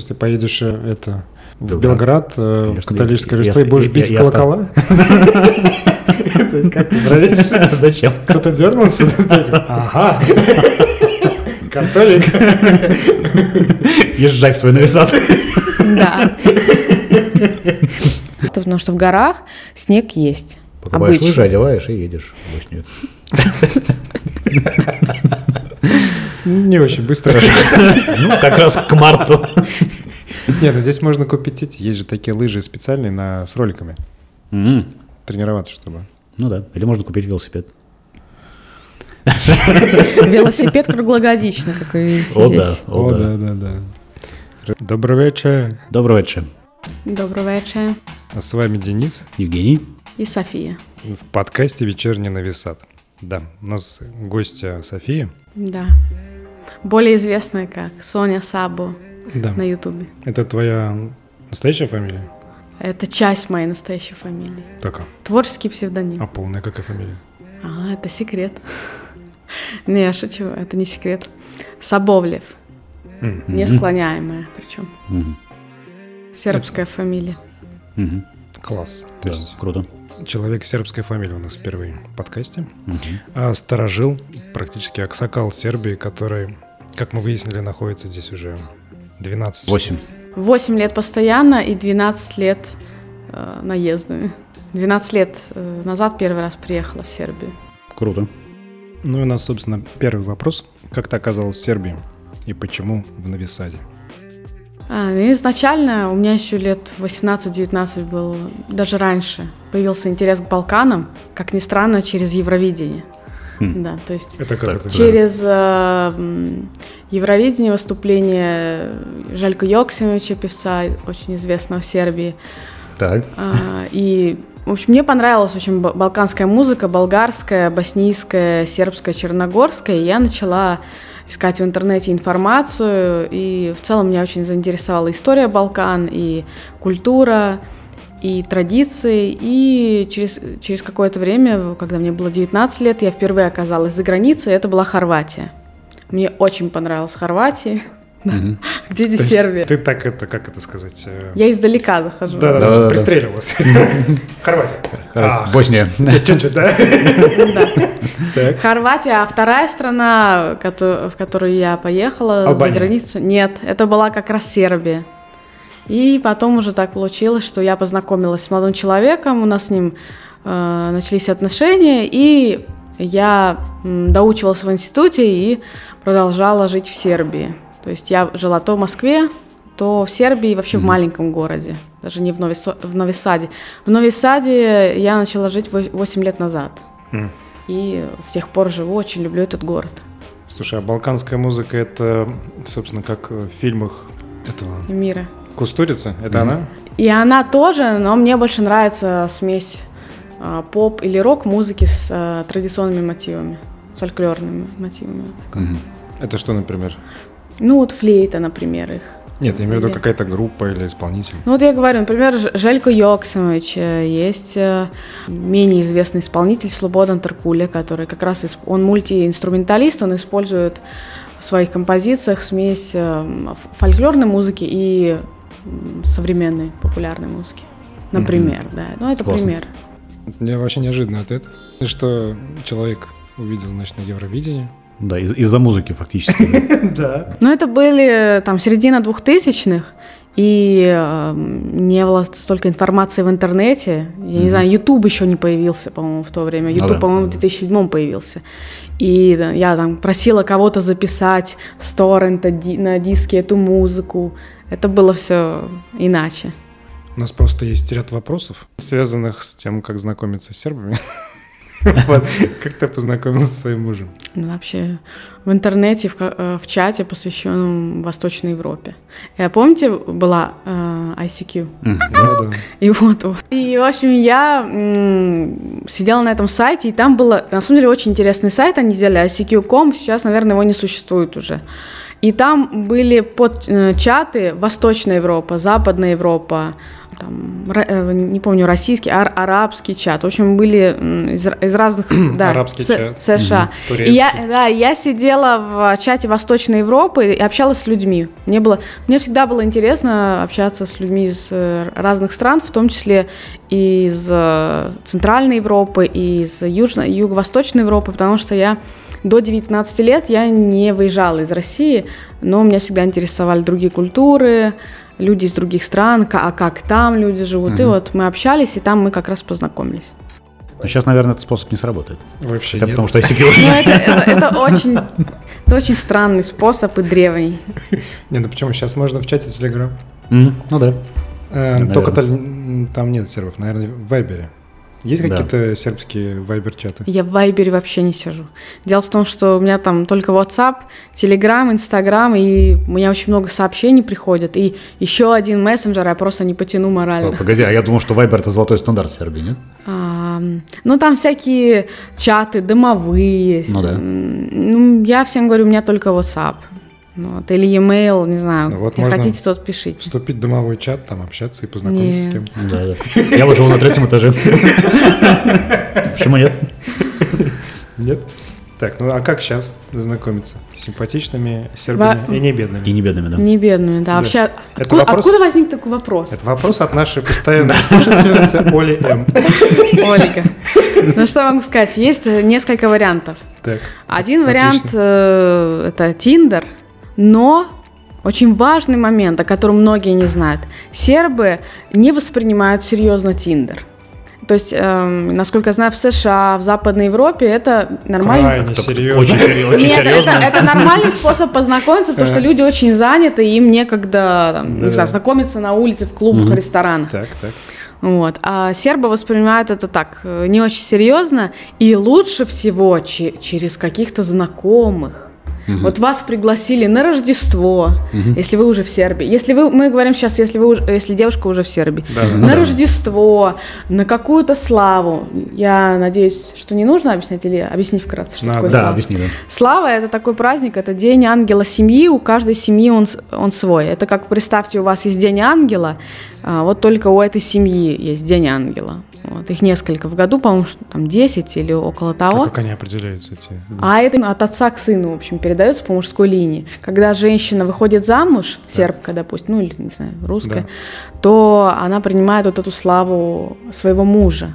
Если поедешь э, это в Белград. Белград, э, в Конечно, католическое я- Рождество, и будешь бить в я колокола? Как ты? Зачем? Кто-то дернулся? Ага. Католик. Езжай в свой нависат. Да. Потому что в горах снег есть. Покупаешь лыжи, одеваешь и едешь. Больше нет. Не очень быстро. Ну, как раз к марту. Не, ну здесь можно купить эти. Есть же такие лыжи специальные на, с роликами. Тренироваться, чтобы. Ну да. Или можно купить велосипед. Велосипед круглогодично, как вы видите О, да. здесь. О, да. да, да. Добрый вечер. Доброго вечера. Доброго вечера. А с вами Денис Евгений. И София. в подкасте «Вечерний нависат». Да, у нас гостья София. Да. Более известная как Соня Сабо Да. на Ютубе. Это твоя настоящая фамилия? Это часть моей настоящей фамилии. Такая. Творческий псевдоним. А полная какая фамилия? А, это секрет. Не, я шучу, это не секрет. Собовлев. М. Несклоняемая причем. Сербская фамилия. Класс. Круто. Человек сербской фамилии у нас впервые в подкасте. Мгм. А старожил, практически аксакал Сербии, который, как мы выяснили, находится здесь уже 12 Восемь. 8 лет постоянно и 12 лет э, наездами. 12 лет э, назад первый раз приехала в Сербию. Круто. Ну и у нас, собственно, первый вопрос. Как ты оказалась в Сербии и почему в Новисаде? А, ну, изначально у меня еще лет 18-19 был, даже раньше, появился интерес к Балканам, как ни странно, через Евровидение. Хм. Да, то есть Это как это? Да. через э, м, Евровидение выступление Жалько Йоксимовича, певца очень известного в Сербии. Так. А, И, в общем, мне понравилась очень ба- балканская музыка, болгарская, боснийская, сербская, черногорская. И я начала искать в интернете информацию, и в целом меня очень заинтересовала история Балкан, и культура, и традиции. И через, через какое-то время, когда мне было 19 лет, я впервые оказалась за границей, это была Хорватия. Мне очень понравилась Хорватия. Мгм. Где здесь Сербия? Ты так это, как это сказать? э, Я издалека захожу. Да-да-да, Да-да-да. пристреливалась. Хорватия. Босния. Чуть-чуть, да? Да. Так. Хорватия, а вторая страна, в которую я поехала Албания. за границу, нет, это была как раз Сербия. И потом уже так получилось, что я познакомилась с молодым человеком, у нас с ним э, начались отношения, и я доучивалась в институте и продолжала жить в Сербии. То есть я жила то в Москве, то в Сербии, вообще в маленьком городе, даже не в, Нови, в Новисаде. В Новисаде я начала жить 8 лет назад. М. И с тех пор живу, очень люблю этот город. Слушай, а балканская музыка это, собственно, как в фильмах этого мира. Кустурица? Это Мгм. она? И она тоже, но мне больше нравится смесь а, поп или рок-музыки с а, традиционными мотивами, с фольклорными мотивами. Мгм. Это что, например? Ну вот флейта, например, их. Нет, я имею в виду какая-то группа или исполнитель. Ну вот я говорю, например, Желько Йоксимович, э, есть э, менее известный исполнитель Слободан Таркуля, который как раз, исп- он мультиинструменталист, он использует в своих композициях смесь э, фольклорной музыки и современной популярной музыки. Например, да. Ну, это Классно. пример. Я вообще неожиданный ответ. Что человек увидел, значит, на Евровидении. Да, из- из-за музыки фактически. Да. Но это были э, там середина двухтысячных, и э, не было столько информации в интернете. Я не знаю, YouTube еще не появился, по-моему, в то время. Ну YouTube, да, по-моему, в да. 2007 появился. И да, я там просила кого-то записать с торрента ди- на диске эту музыку. Это было все иначе. У нас просто есть ряд вопросов, связанных с тем, как знакомиться с сербами. Вот. Как ты познакомился со своим мужем? Ну, вообще в интернете, в, э, в чате, посвященном Восточной Европе. Э, Помните, была э, ICQ? Да, да. И вот. И, в общем, я м, сидела на этом сайте, и там было, на самом деле, очень интересный сайт, они сделали, ICQ.com, сейчас, наверное, его не существует уже. И там были под э, чаты Восточная Европа, Западная Европа, там, э, не помню, российский, ар- арабский чат. В общем, были из, из разных... да, Арабский С- чат. США. Мгм. И я, да, я сидела в чате Восточной Европы и общалась с людьми. Мне было, мне всегда было интересно общаться с людьми из э, разных стран, в том числе из Центральной Европы, и из Южно- Юго-Восточной Европы, потому что я до 19 лет я не выезжала из России, но меня всегда интересовали другие культуры, люди из других стран, а как там люди живут. И Мгм. вот мы общались, и там мы как раз познакомились. Но сейчас, наверное, этот способ не сработает. Вообще Это нет. потому что ICQ. Ну, это, это- это очень, это очень странный способ и древний. Не, ну почему? Сейчас можно в чате Telegram. М, Ну да. Э. Только там нет серверов, наверное, в Вайбере. Есть Да. какие-то сербские вайбер-чаты? Я в Вайбере вообще не сижу. Дело в том, что у меня там только WhatsApp, Telegram, Instagram, и у меня очень много сообщений приходят. И еще один мессенджер я просто не потяну О, морально. Погоди, а я думал, что Viber это золотой стандарт Сербии, нет? А, ну, там всякие чаты дымовые. Ну да. Ну, я всем говорю, у меня только WhatsApp. Вот, или e-mail, не знаю. Ну, вот можно хотите, тот пишите. Вступить в домовой чат, там общаться и познакомиться Не. с кем-то. Да, да. Я вот живу на третьем этаже. Почему нет? Нет? Так, ну а как сейчас знакомиться? С симпатичными сербами Ва- и не бедными? И не бедными, да. Не бедными, да. Да. Вообще, Это откуда, вопрос- откуда возник такой вопрос? Это вопрос от нашей постоянной слушательницы Оли М. Ольга. Ну что могу сказать? Есть несколько вариантов. Так, Один Отлично. вариант э, это Тиндер, но очень важный момент, о котором многие не знают. Сербы не воспринимают серьезно Тиндер. То есть, эм, насколько я знаю, в США, в Западной Европе это нормально. крайне серьезно. Очень, очень Нет, это, серьезно. это нормальный способ познакомиться, потому что люди очень заняты, и им некогда, там, не знаю, знакомиться на улице, в клубах, Мгм. ресторанах. Так, так. Вот. А сербы воспринимают это так, э, не очень серьезно, и лучше всего че- через каких-то знакомых. Мгм. Вот вас пригласили на Рождество, Мгм. если вы уже в Сербии. Если вы, мы говорим сейчас, если вы уже, если девушка уже в Сербии. Да, на да. Рождество, на какую-то славу. Я надеюсь, что не нужно объяснять или объяснить вкратце, что Надо. такое Да, слава. объясни, да. Слава это такой праздник, это день ангела семьи, у каждой семьи он, он свой. Это как представьте, у вас есть день ангела, а, вот только у этой семьи есть день ангела. Вот, их несколько в году, по-моему, что там 10 или около А того. как они определяются эти? А это от отца к сыну, в общем, передается по мужской линии. Когда женщина выходит замуж, сербка, допустим, ну или, не знаю, русская, то она принимает вот эту славу своего мужа.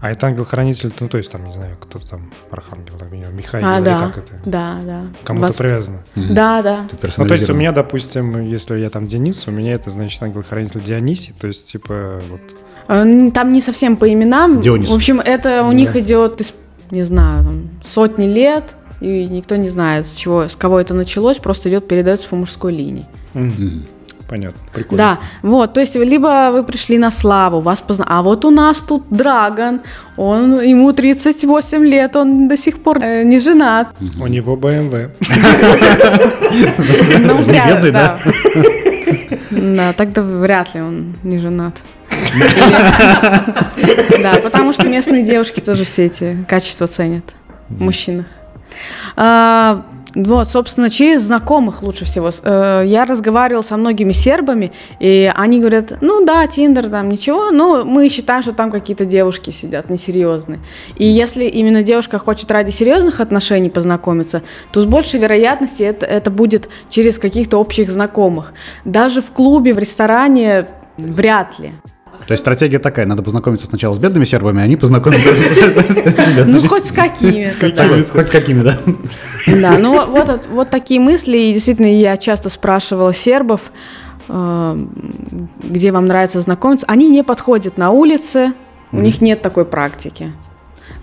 А это ангел-хранитель, ну то есть там, не знаю, кто там, архангел, Михаил, а, или да, как это? да, да. Кому-то Вас- привязано. Мгм. Да, да. Ну, то есть у меня, допустим, если я там Денис, у меня это значит ангел-хранитель Дионисий, то есть, типа, вот, Там не совсем по именам. Дионис. В общем, это у Да. них идет, из, не знаю, там, сотни лет, и никто не знает, с чего, с кого это началось, просто идет, передается по мужской линии. Мгм. понятно, прикольно. Да, вот, то есть либо вы пришли на славу, вас позна... А вот у нас тут Драгон, он, ему 38 лет, он до сих пор э, не женат. У него БМВ. Ну, вряд ли, да. Да, тогда вряд ли он не женат. Да, потому что местные девушки тоже все эти качества ценят в мужчинах. А, Вот, собственно, через знакомых лучше всего. Э, Я разговаривала со многими сербами, и они говорят, ну да, Тиндер там ничего, но мы считаем, что там какие-то девушки сидят несерьезные. И если именно девушка хочет ради серьезных отношений познакомиться, то с большей вероятностью это, это будет через каких-то общих знакомых. Даже в клубе, в ресторане вряд ли. То есть стратегия такая, надо познакомиться сначала с бедными сербами, а они познакомятся с с Ну, хоть с какими. Хоть какими, да? Да, ну вот, вот, от- вот такие мысли. И действительно, я часто спрашивала сербов, э, где вам нравится знакомиться. Они не подходят на улице, у них нет такой практики.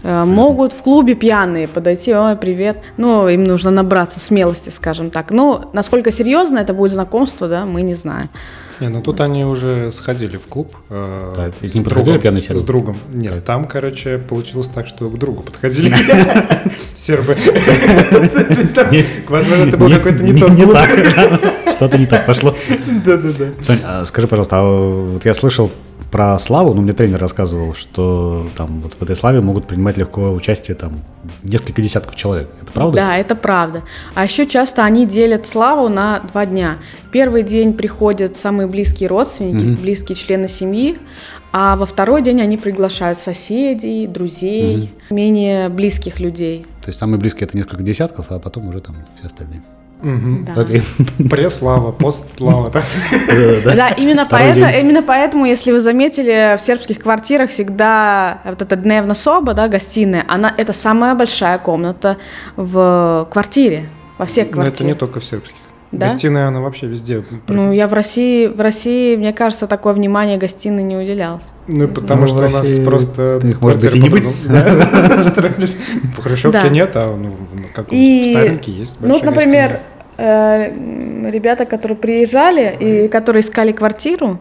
Э, Могут в клубе пьяные подойти, ой, привет. Ну, им нужно набраться смелости, скажем так. Ну, насколько серьезно это будет знакомство, да, мы не знаем. Не, ну тут они уже сходили в клуб. э, к с ним подходили другом- пьяные сербы? С другом. Нет, Так. там, короче, получилось так, что к другу подходили сербы. Возможно, это был Не- какой-то не не- тот не клуб. Что-то не так пошло. Да-да-да. А скажи, пожалуйста, а вот я слышал про славу, ну, мне тренер рассказывал, что там вот в этой славе могут принимать легко участие там несколько десятков человек. Это правда? Да, это правда. А еще часто они делят славу на два дня. Первый день приходят самые близкие родственники, Мгм. близкие члены семьи, а во второй день они приглашают соседей, друзей, менее близких людей. То есть самые близкие это несколько десятков, а потом уже там все остальные. Мгм. Да. Окей. Преслава, постслава, да? Да, именно, Второй поэто- день. именно поэтому, если вы заметили, в сербских квартирах всегда вот эта дневна соба, да, гостиная, она это самая большая комната в квартире, во всех Но квартирах. это не только в сербских. Да? Гостиная, она вообще везде. Ну, я в России, в России, мне кажется, такое внимание гостиной не уделялось. Ну, потому Ну, что у нас просто... их, может быть, квартиры и не быть. строились. В Хрущевке нет, а ну, в каком-то есть ну, например, ребята, которые приезжали и которые искали квартиру,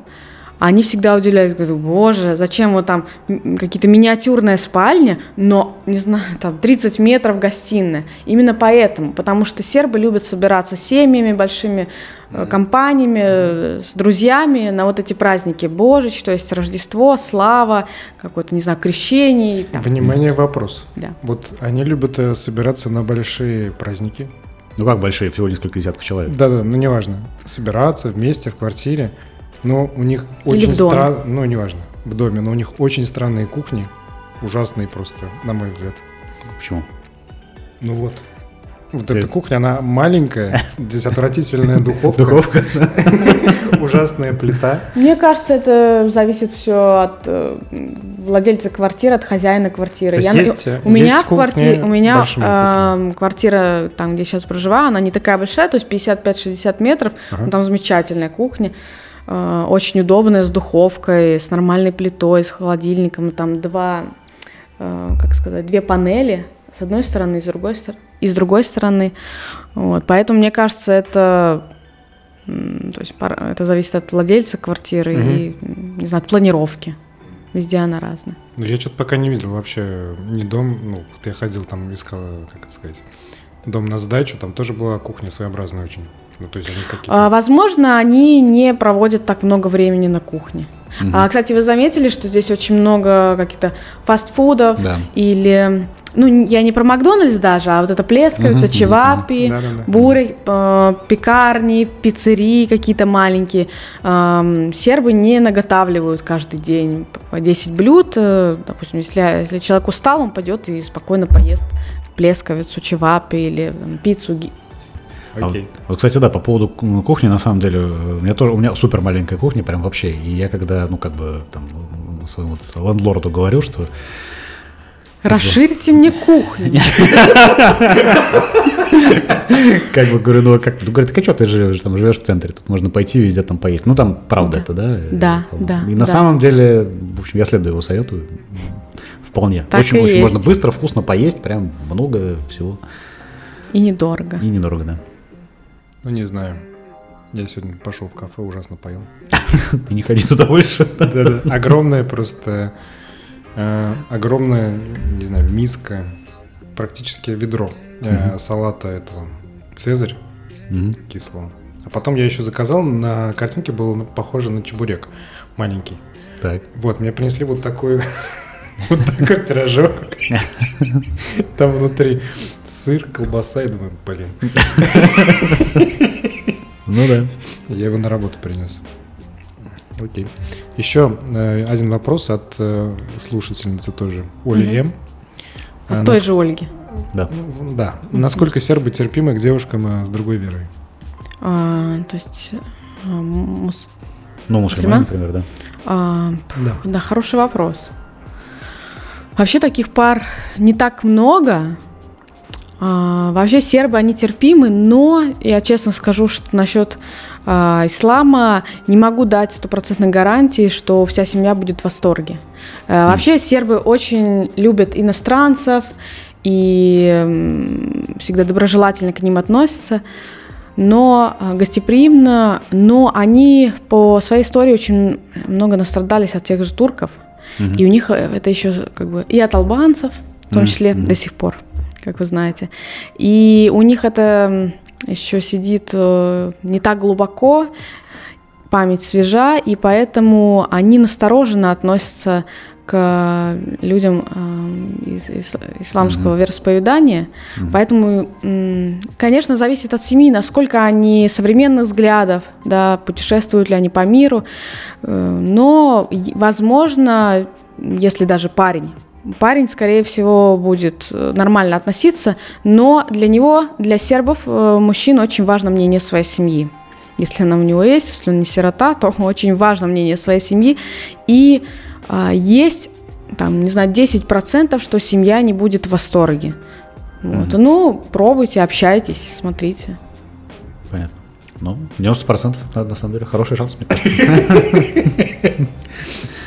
они всегда удивлялись, говорят, боже, зачем вот там какие-то миниатюрная спальня, но, не знаю, там 30 метров гостиная. Именно поэтому, потому что сербы любят собираться семьями, большими э, компаниями, э, с друзьями на вот эти праздники Божич, то есть Рождество, Слава, какое-то, не знаю, крещение. там. Внимание, вопрос. Да. Вот они любят э, собираться на большие праздники. Ну как большие, всего несколько десятков человек. Да-да, ну неважно. Собираться вместе в квартире. Но у них Или очень странно, ну неважно, в доме, но у них очень странные кухни. Ужасные просто, на мой взгляд. Почему? Ну вот. Вот Ты- эта кухня, она маленькая, здесь отвратительная духовка, Духовка. ужасная плита. Мне кажется, это зависит все от э, владельца квартиры, от хозяина квартиры. То есть Я- есть, э, у меня есть в квартире, у меня эм, квартира там, где я сейчас проживаю, она не такая большая, то есть 55-60 метров, Ага. но там замечательная кухня, э, очень удобная с духовкой, с нормальной плитой, с холодильником, там два, э, как сказать, две панели с одной стороны и с другой стороны, и с другой стороны, вот, поэтому мне кажется, это то есть это зависит от владельца квартиры Мгм. и, не знаю, от планировки. Везде она разная. Ну, я что-то пока не видел вообще ни дом, ну, я ходил там, искал, как это сказать, дом на сдачу, там тоже была кухня своеобразная очень. Ну, то есть они какие-то... А, Возможно, они не проводят так много времени на кухне. Мгм. А, кстати, вы заметили, что здесь очень много каких-то фастфудов Да. или, ну, я не про Макдональдс даже, а вот это плескавица, Мгм, чевапи, Да-да-да. буры, э, пекарни, пиццерии какие-то маленькие. Ам, сербы не наготавливают каждый день по 10 блюд. э, Допустим, если, если человек устал, он пойдет и спокойно поест плескавицу, чевапи или там, пиццу, А Окей. Вот, вот, кстати, да, по поводу ку- кухни, на самом деле, у меня тоже, у меня супер маленькая кухня, прям вообще. И я когда, ну, как бы, там, своему вот лендлорду говорю, что Расширьте мне кухню. Как бы говорю, ну а как? Ну, говорит, а что ты живешь, там живешь в центре, тут можно пойти везде там поесть. Ну там правда это, да? Да, Э, да, И на самом деле, в общем, я следую его совету. Вполне. Так очень, и очень есть. можно быстро, вкусно поесть, прям много всего. И недорого. И недорого, да. Ну, не знаю. Я сегодня пошел в кафе, ужасно поел. Не ходи туда больше. Огромная просто, э, огромная, не знаю, миска, практически ведро э, салата этого Цезарь кислого. А потом я еще заказал, на картинке было похоже на чебурек маленький. Так. Вот, мне принесли вот такой, вот такой пирожок. Там внутри сыр, колбаса, и думаю, блин, Ну да. я его на работу принес. Окей. Еще э, один вопрос от э, слушательницы тоже, Оли Мгм. М. А, От той нас- же Ольги. Да. ну, Да. Насколько сербы терпимы к девушкам э, с другой верой? А, то есть... а, мус- Ну, Мусульман? мусульмане, например, да. а, Да. Да, хороший вопрос. Вообще таких пар не так много. А, вообще сербы, они терпимы, но я честно скажу, что насчет а, ислама не могу дать стопроцентной гарантии, что вся семья будет в восторге. А, вообще сербы очень любят иностранцев и всегда доброжелательно к ним относятся но гостеприимно, но они по своей истории очень много настрадались от тех же турков, Мгм. и у них э, это еще как бы и от албанцев, в том числе мгм. до сих пор, как вы знаете, и у них это еще сидит э, не так глубоко, память свежа, и поэтому они настороженно относятся к людям э, из исламского mm-hmm. вероисповедания. Mm-hmm. Поэтому, конечно, зависит от семьи, насколько они современных взглядов, да, путешествуют ли они по миру. Но, возможно, если даже парень парень, скорее всего, будет э, нормально относиться, но для него, для сербов, э, мужчин очень важно мнение своей семьи. Если она у него есть, если он не сирота, то очень важно мнение своей семьи. И есть, там, не знаю, 10%, что семья не будет в восторге. Вот. Mm-hmm. Ну, пробуйте, общайтесь, смотрите. Понятно. Ну, 90% на самом деле хороший шанс, мне кажется.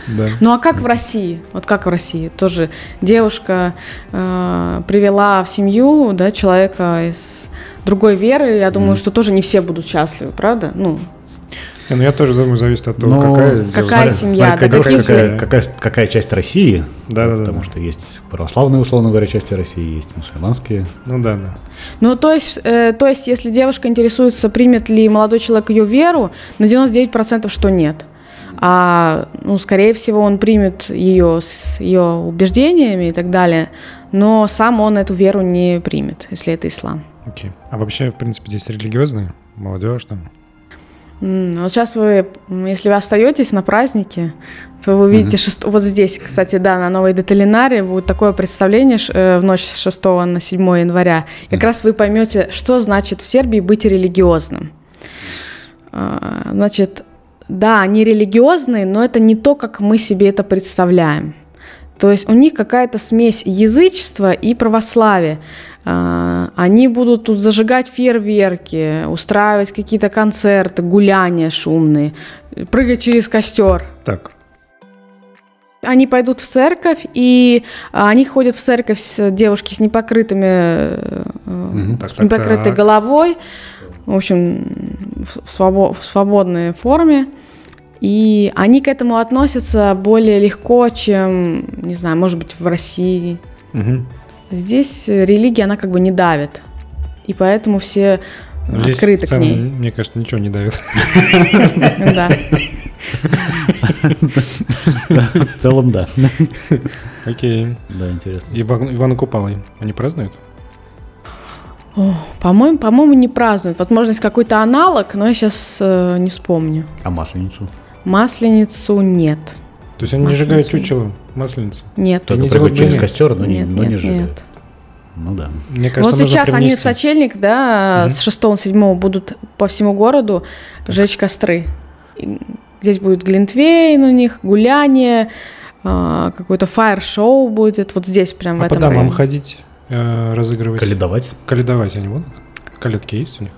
Да. Ну а как в России? Вот как в России? Тоже девушка э, привела в семью да, человека из другой веры. Я думаю, mm. что тоже не все будут счастливы, правда? Ну, ну я тоже думаю, зависит от того, Но какая, какая семья, да, какая, какая, какая, какая часть России. Да, да, Потому да. что есть православные, условно говоря, части России, есть мусульманские. Ну да, да. Ну, то есть, э, то есть, если девушка интересуется, примет ли молодой человек ее веру, на 99% что нет а, ну, скорее всего, он примет ее с ее убеждениями и так далее, но сам он эту веру не примет, если это ислам. Окей. Okay. А вообще, в принципе, здесь религиозные, молодежь там? Вот сейчас вы, если вы остаетесь на празднике, то вы увидите, mm-hmm. шест... вот здесь, кстати, да, на Новой Деталинаре будет такое представление э, в ночь с 6 на 7 января. Как mm-hmm. раз вы поймете, что значит в Сербии быть религиозным. А, значит, да, они религиозные, но это не то, как мы себе это представляем. То есть у них какая-то смесь язычества и православия. А, они будут тут зажигать фейерверки, устраивать какие-то концерты, гуляния шумные, прыгать через костер. Так. Они пойдут в церковь, и они ходят в церковь с девушки с непокрытыми, угу, так, с непокрытой так. головой в общем, в, свобо- в свободной форме. И они к этому относятся более легко, чем, не знаю, может быть, в России. Угу. Здесь религия, она как бы не давит. И поэтому все ну, открыты целом, к ней. Мне кажется, ничего не давит. Да. В целом, да. Окей. Да, интересно. Ивана Купалы они празднуют? по-моему, по-моему, не празднуют. Возможно, есть какой-то аналог, но я сейчас э, не вспомню. А масленицу? Масленицу нет. То есть они не сжигают чучело, масленицу? Нет. Только не через костер, но, нет, не, но нет, не сжигают. Нет. Ну да. Мне кажется, вот сейчас они в сочельник, да, угу. с 6 на 7 будут по всему городу так. жечь костры. И здесь будет глинтвейн у них, гуляние, э, какое-то фаер-шоу будет. Вот здесь прям а в этом по домам районе. ходить? э, разыгрывать. Каледовать? Каледовать они будут? Калетки есть у них?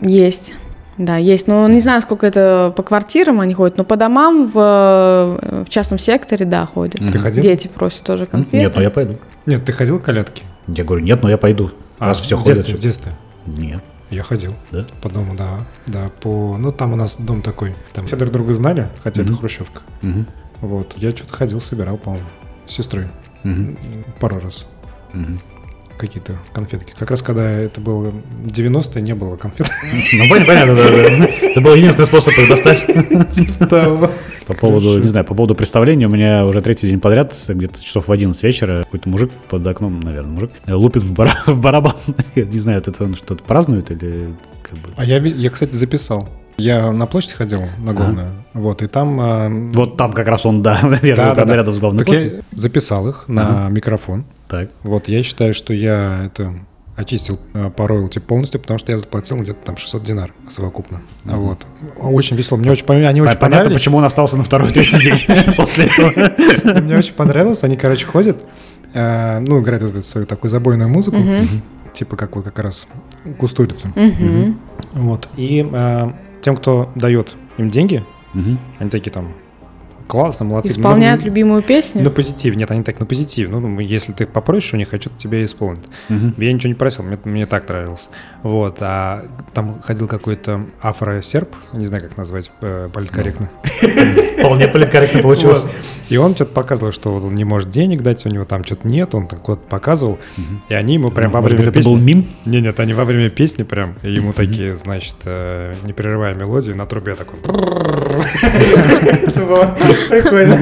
Есть. Да, есть. Но не знаю, сколько это по квартирам они ходят, но по домам в, в частном секторе, да, ходят. Ты ходил? Дети просят тоже конфеты. Нет, но я пойду. Нет, ты ходил к колядке? Я говорю, нет, но я пойду. А, раз все в ходят. Детстве, в детстве? Нет. Я ходил. Да? По дому, да. Да, по... Ну, там у нас дом такой. Там все друг друга знали, хотя mm-hmm. это хрущевка. Mm-hmm. Вот. Я что-то ходил, собирал, по-моему, с сестрой. Mm-hmm. Пару раз. Mm-hmm какие-то конфетки. Как раз когда это было 90-е, не было конфет. Ну, понятно, да, да. Это был единственный способ их достать. По поводу, не знаю, по поводу представления, у меня уже третий день подряд, где-то часов в 11 вечера, какой-то мужик под окном, наверное, мужик, лупит в барабан. не знаю, это он что-то празднует или как бы... А я, я, кстати, записал. Я на площадь ходил, на главную, ага. вот, и там... Э, вот там как раз он, да, я да, да, рядом с главной так я записал их на ага. микрофон. Так. Вот, я считаю, что я это очистил э, по роялти полностью, потому что я заплатил где-то там 600 динар совокупно. Mm-hmm. Вот. Очень весело. Мне очень, они очень понятно, почему он остался на второй, третий день после этого. Мне очень понравилось. Они, короче, ходят, э, ну, играют вот эту свою такую забойную музыку, типа как вот как раз кустурица. Вот. И тем, кто дает им деньги, угу. они такие там классно, молодцы. Исполняют ну, любимую песню? На позитив. Нет, они так на позитив. Ну, если ты попросишь у них, а что-то тебе. Угу. Я ничего не просил, мне, мне так нравилось. Вот. А там ходил какой-то афро-серб, не знаю, как назвать э, политкорректно. Вполне политкорректно получилось. И он что-то показывал, что он не может денег дать, у него там что-то нет, он так вот показывал. И они ему прям во время песни... это был мим? Не, нет, они во время песни прям ему такие, значит, э, не прерывая мелодию, на трубе такой... Прикольно.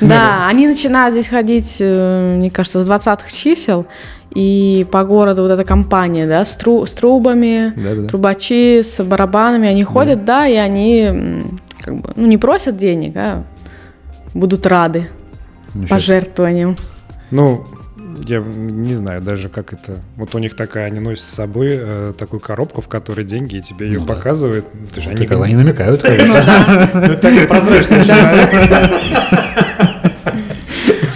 Да, они начинают здесь ходить, э, мне кажется, с 20-х чисел. И по городу вот эта компания, да, с, тру с трубами, да, да. трубачи, с барабанами, они ходят, да. да, и они как бы, ну, не просят денег, а будут рады Ничего. пожертвованиям. Ну, я не знаю даже, как это... Вот у них такая, они носят с собой э, такую коробку, в которой деньги, и тебе ее ну, показывают. Да. Ты они, они намекают. Ну. Ну, так прозрачно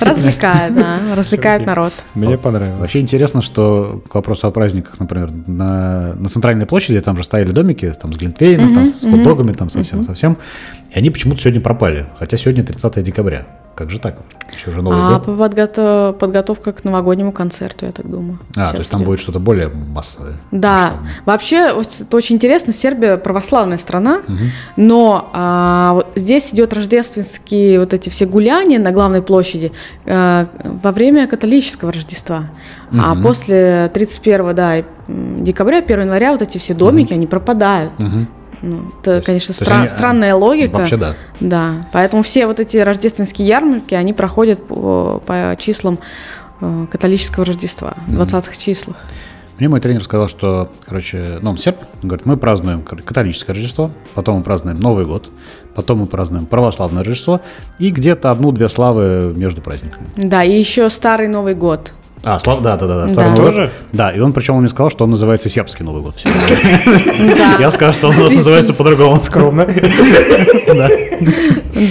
Развлекает, да, развлекает народ. Мне понравилось. Вообще интересно, что к вопросу о праздниках, например, на, на центральной площади там же стояли домики там, с глинтвейном, там, с хот-догами, там совсем-совсем, и они почему-то сегодня пропали, хотя сегодня 30 декабря. Как же так? Еще же Новый а год. Подготов... подготовка к новогоднему концерту, я так думаю. А, то есть там будет что-то более массовое. Да. Масштабное. Вообще, вот, это очень интересно, Сербия православная страна, угу. но а, вот здесь идет рождественские вот эти все гуляния на главной площади а, во время католического Рождества. Угу. А после 31 да, декабря, 1 января вот эти все домики, угу. они пропадают. Угу. Ну, это, есть, конечно, стра- они, странная логика. Вообще да. Да. Поэтому все вот эти рождественские ярмарки, они проходят по, по числам э, католического Рождества, в 20-х числах. Мне мой тренер сказал, что, короче, ну, он серб, он говорит, мы празднуем католическое Рождество, потом мы празднуем Новый год, потом мы празднуем православное Рождество и где-то одну-две славы между праздниками. Да, и еще Старый Новый год. А, Слав, да, да, да, да. Старый да. тоже? Да, и он причем он мне сказал, что он называется сербский Новый год. Я сказал, что он называется по-другому. Скромно.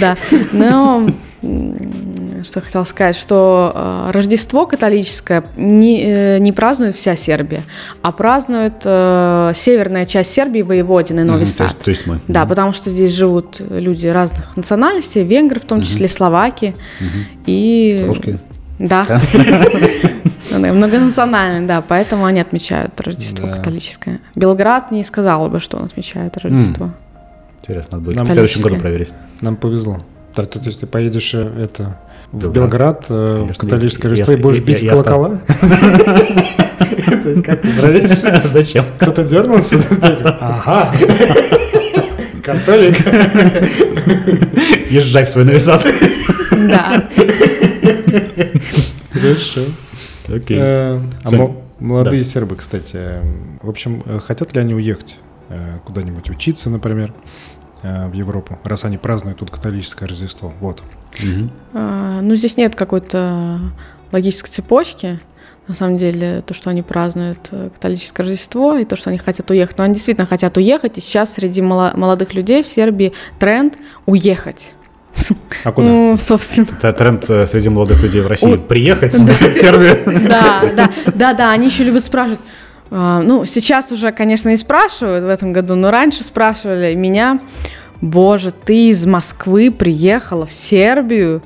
Да. Но что я хотела сказать, что э, Рождество католическое не, э, не празднует вся Сербия, а празднует э, северная часть Сербии, Воеводины, Новый mm-hmm, Сад. То есть, то есть мы. Да, mm-hmm. потому что здесь живут люди разных национальностей, венгры, в том mm-hmm. числе словаки mm-hmm. и... Русские. Да. Многонациональный, да, поэтому они отмечают Рождество католическое. Белград не сказала бы, что он отмечает Рождество. Интересно, надо будет в следующем году проверить. Нам повезло. Да, то есть ты поедешь э, это в Белград, э, в католическое Рождество и будешь бить колокола? Как Зачем? Кто-то дернулся? Ага. Католик. Езжай в свой нависат. Да. Хорошо. Окей. Э, а молодые сербы, кстати, в общем, э, хотят ли они уехать э, куда-нибудь учиться, например, в Европу, раз они празднуют тут католическое Рождество? Вот. А, ну, здесь нет какой-то логической цепочки. На самом деле, то, что они празднуют католическое Рождество, и то, что они хотят уехать. Но они действительно хотят уехать, и сейчас среди молодых людей в Сербии тренд уехать. А куда? Ну, собственно. Это тренд э, среди молодых людей в России. Приехать в Сербию. Да, да, да, да, они еще любят спрашивать. А, ну, сейчас уже, конечно, не спрашивают в этом году, но раньше спрашивали меня, боже, ты из Москвы приехала в Сербию,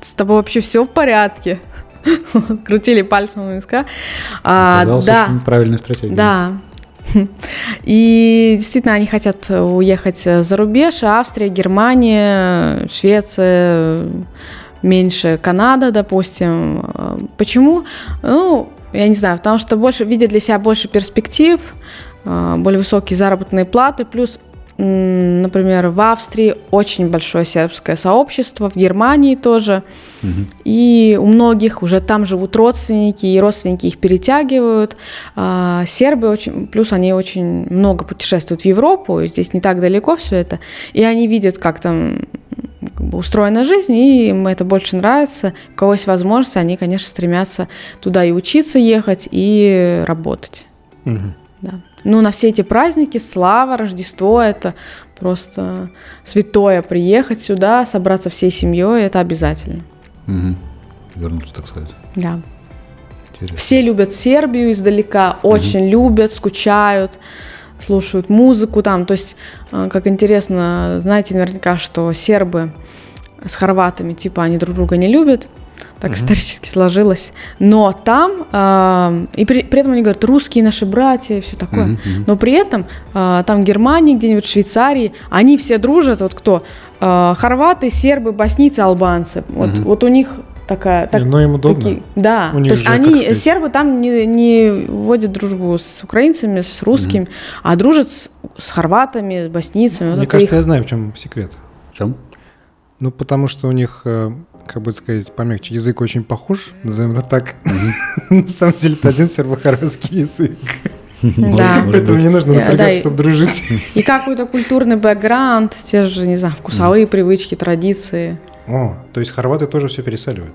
с тобой вообще все в порядке? Крутили пальцем у виска. А, да. очень правильная стратегия. Да, и действительно, они хотят уехать за рубеж, Австрия, Германия, Швеция, меньше Канада, допустим. Почему? Ну, я не знаю, потому что больше видят для себя больше перспектив, более высокие заработные платы, плюс например, в Австрии очень большое сербское сообщество, в Германии тоже. Угу. И у многих уже там живут родственники, и родственники их перетягивают. А, сербы очень, плюс они очень много путешествуют в Европу, и здесь не так далеко все это. И они видят, как там как бы устроена жизнь, и им это больше нравится. У кого есть возможность, они, конечно, стремятся туда и учиться ехать, и работать. Угу. Да. Ну, на все эти праздники, слава, Рождество, это просто святое приехать сюда, собраться всей семьей, это обязательно. Угу. Вернуться, так сказать. Да. Интересно. Все любят Сербию издалека, очень угу. любят, скучают. слушают музыку там. То есть, э, как интересно, знаете наверняка, что сербы с хорватами, типа, они друг друга не любят, так угу. исторически сложилось. Но там, э, и при, при этом они говорят, русские наши братья и все такое. Угу, Но при этом э, там в Германии, где-нибудь в Швейцарии, они все дружат, вот кто? Э, хорваты, сербы, боснийцы, албанцы. Вот, угу. вот у них такая... Так, Но им удобно. Такие, да, то есть они, сербы там не, не вводят дружбу с украинцами, с русскими, угу. а дружат с, с хорватами, с боснийцами. Мне вот кажется, их... я знаю, в чем секрет. В чем? Ну, потому что у них э, как бы сказать, помягче, язык очень похож, назовем это так. На самом деле это один сербо-хорватский язык. Да. Поэтому не нужно напрягаться, чтобы дружить. И какой-то культурный бэкграунд, те же, не знаю, вкусовые привычки, традиции. О, то есть хорваты тоже все пересаливают?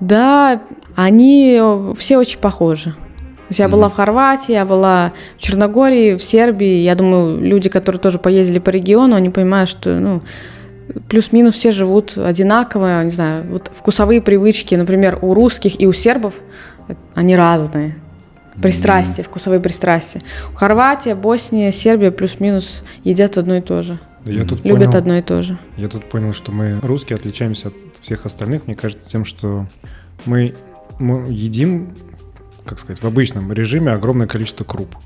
Да, они все очень похожи. То есть я была в Хорватии, я была в Черногории, в Сербии. Я думаю, люди, которые тоже поездили по региону, они понимают, что ну, плюс-минус все живут одинаково, не знаю, вот вкусовые привычки, например, у русских и у сербов, они разные. Пристрастия, mm вкусовые пристрастия. Хорватия, Босния, Сербия плюс-минус едят одно и то же. Я тут Любят понял, одно и то же. Я тут понял, что мы, русские, отличаемся от всех остальных, мне кажется, тем, что мы, мы едим, как сказать, в обычном режиме огромное количество круп.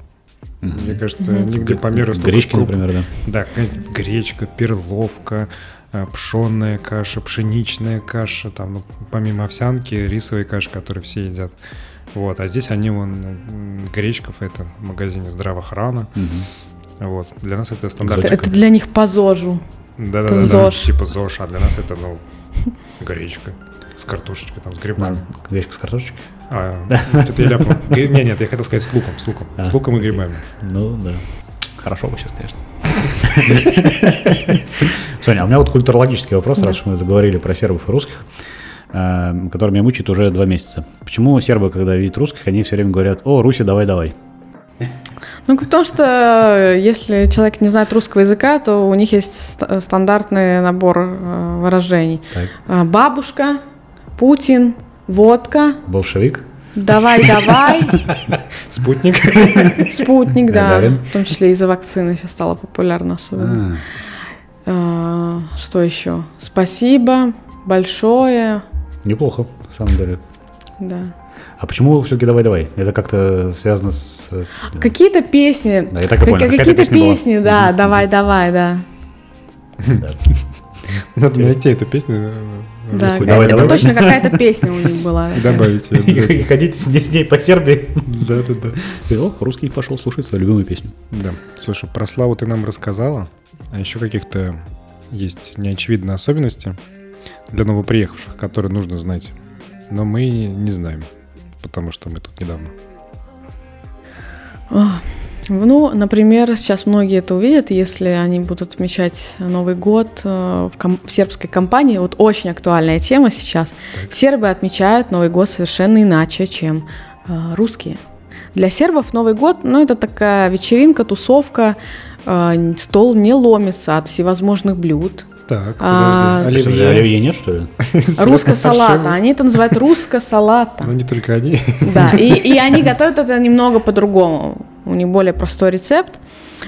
Mm-hmm. Мне кажется, mm-hmm. нигде по миру столько Гречки, круп. например, да? Да, гречка, перловка, э, пшенная каша, пшеничная каша, там, ну, помимо овсянки, рисовой каши, которые все едят. Вот, а здесь они, вон, гречков, это в магазине здравохрана. Mm-hmm. Вот, для нас это стандарт. Это, это для них по ЗОЖу. Да-да-да, ЗОЖ. типа ЗОЖ, а для нас это, ну, гречка с картошечкой, там, с грибами. Гречка с картошечкой? А, что-то я ляпнул. Нет, нет, я хотел сказать с луком, с луком. А, с луком и грибами. Ну, да. Хорошо бы сейчас, конечно. Соня, а у меня вот культурологический вопрос, раз уж мы заговорили про сербов и русских, э, который меня мучает уже два месяца. Почему сербы, когда видят русских, они все время говорят, о, Руси, давай, давай? Ну, потому что если человек не знает русского языка, то у них есть стандартный набор э, выражений. Так. Э, бабушка, Путин, водка. Большевик. Давай, давай. Спутник. Спутник, да. В том числе из-за вакцины сейчас стало популярно особенно. А. А, что еще? Спасибо большое. Неплохо, на самом деле. Да. А почему все-таки давай-давай? Это как-то связано с... Э, какие-то песни. Да, я так и понял. Какие-то песни, да, давай-давай, да. Надо найти эту песню да, Руси. Давай, это давай. точно какая-то песня у них была. Добавить ее. Ходите с ней по Сербии. Да, да, да. О, русский пошел слушать свою любимую песню. Да. Слушай, про Славу ты нам рассказала, а еще каких-то есть неочевидные особенности для новоприехавших, которые нужно знать. Но мы не знаем, потому что мы тут недавно. Ну, например, сейчас многие это увидят, если они будут отмечать Новый год э, в, ком- в сербской компании. Вот очень актуальная тема сейчас. Так. Сербы отмечают Новый год совершенно иначе, чем э, русские. Для сербов Новый год, ну, это такая вечеринка, тусовка, э, стол не ломится от всевозможных блюд. Так, а, подожди. А, оливье. оливье нет, что ли? Русская салата. Они это называют русская салата. Ну, не только они. Да, и, и они готовят это немного по-другому у них более простой рецепт.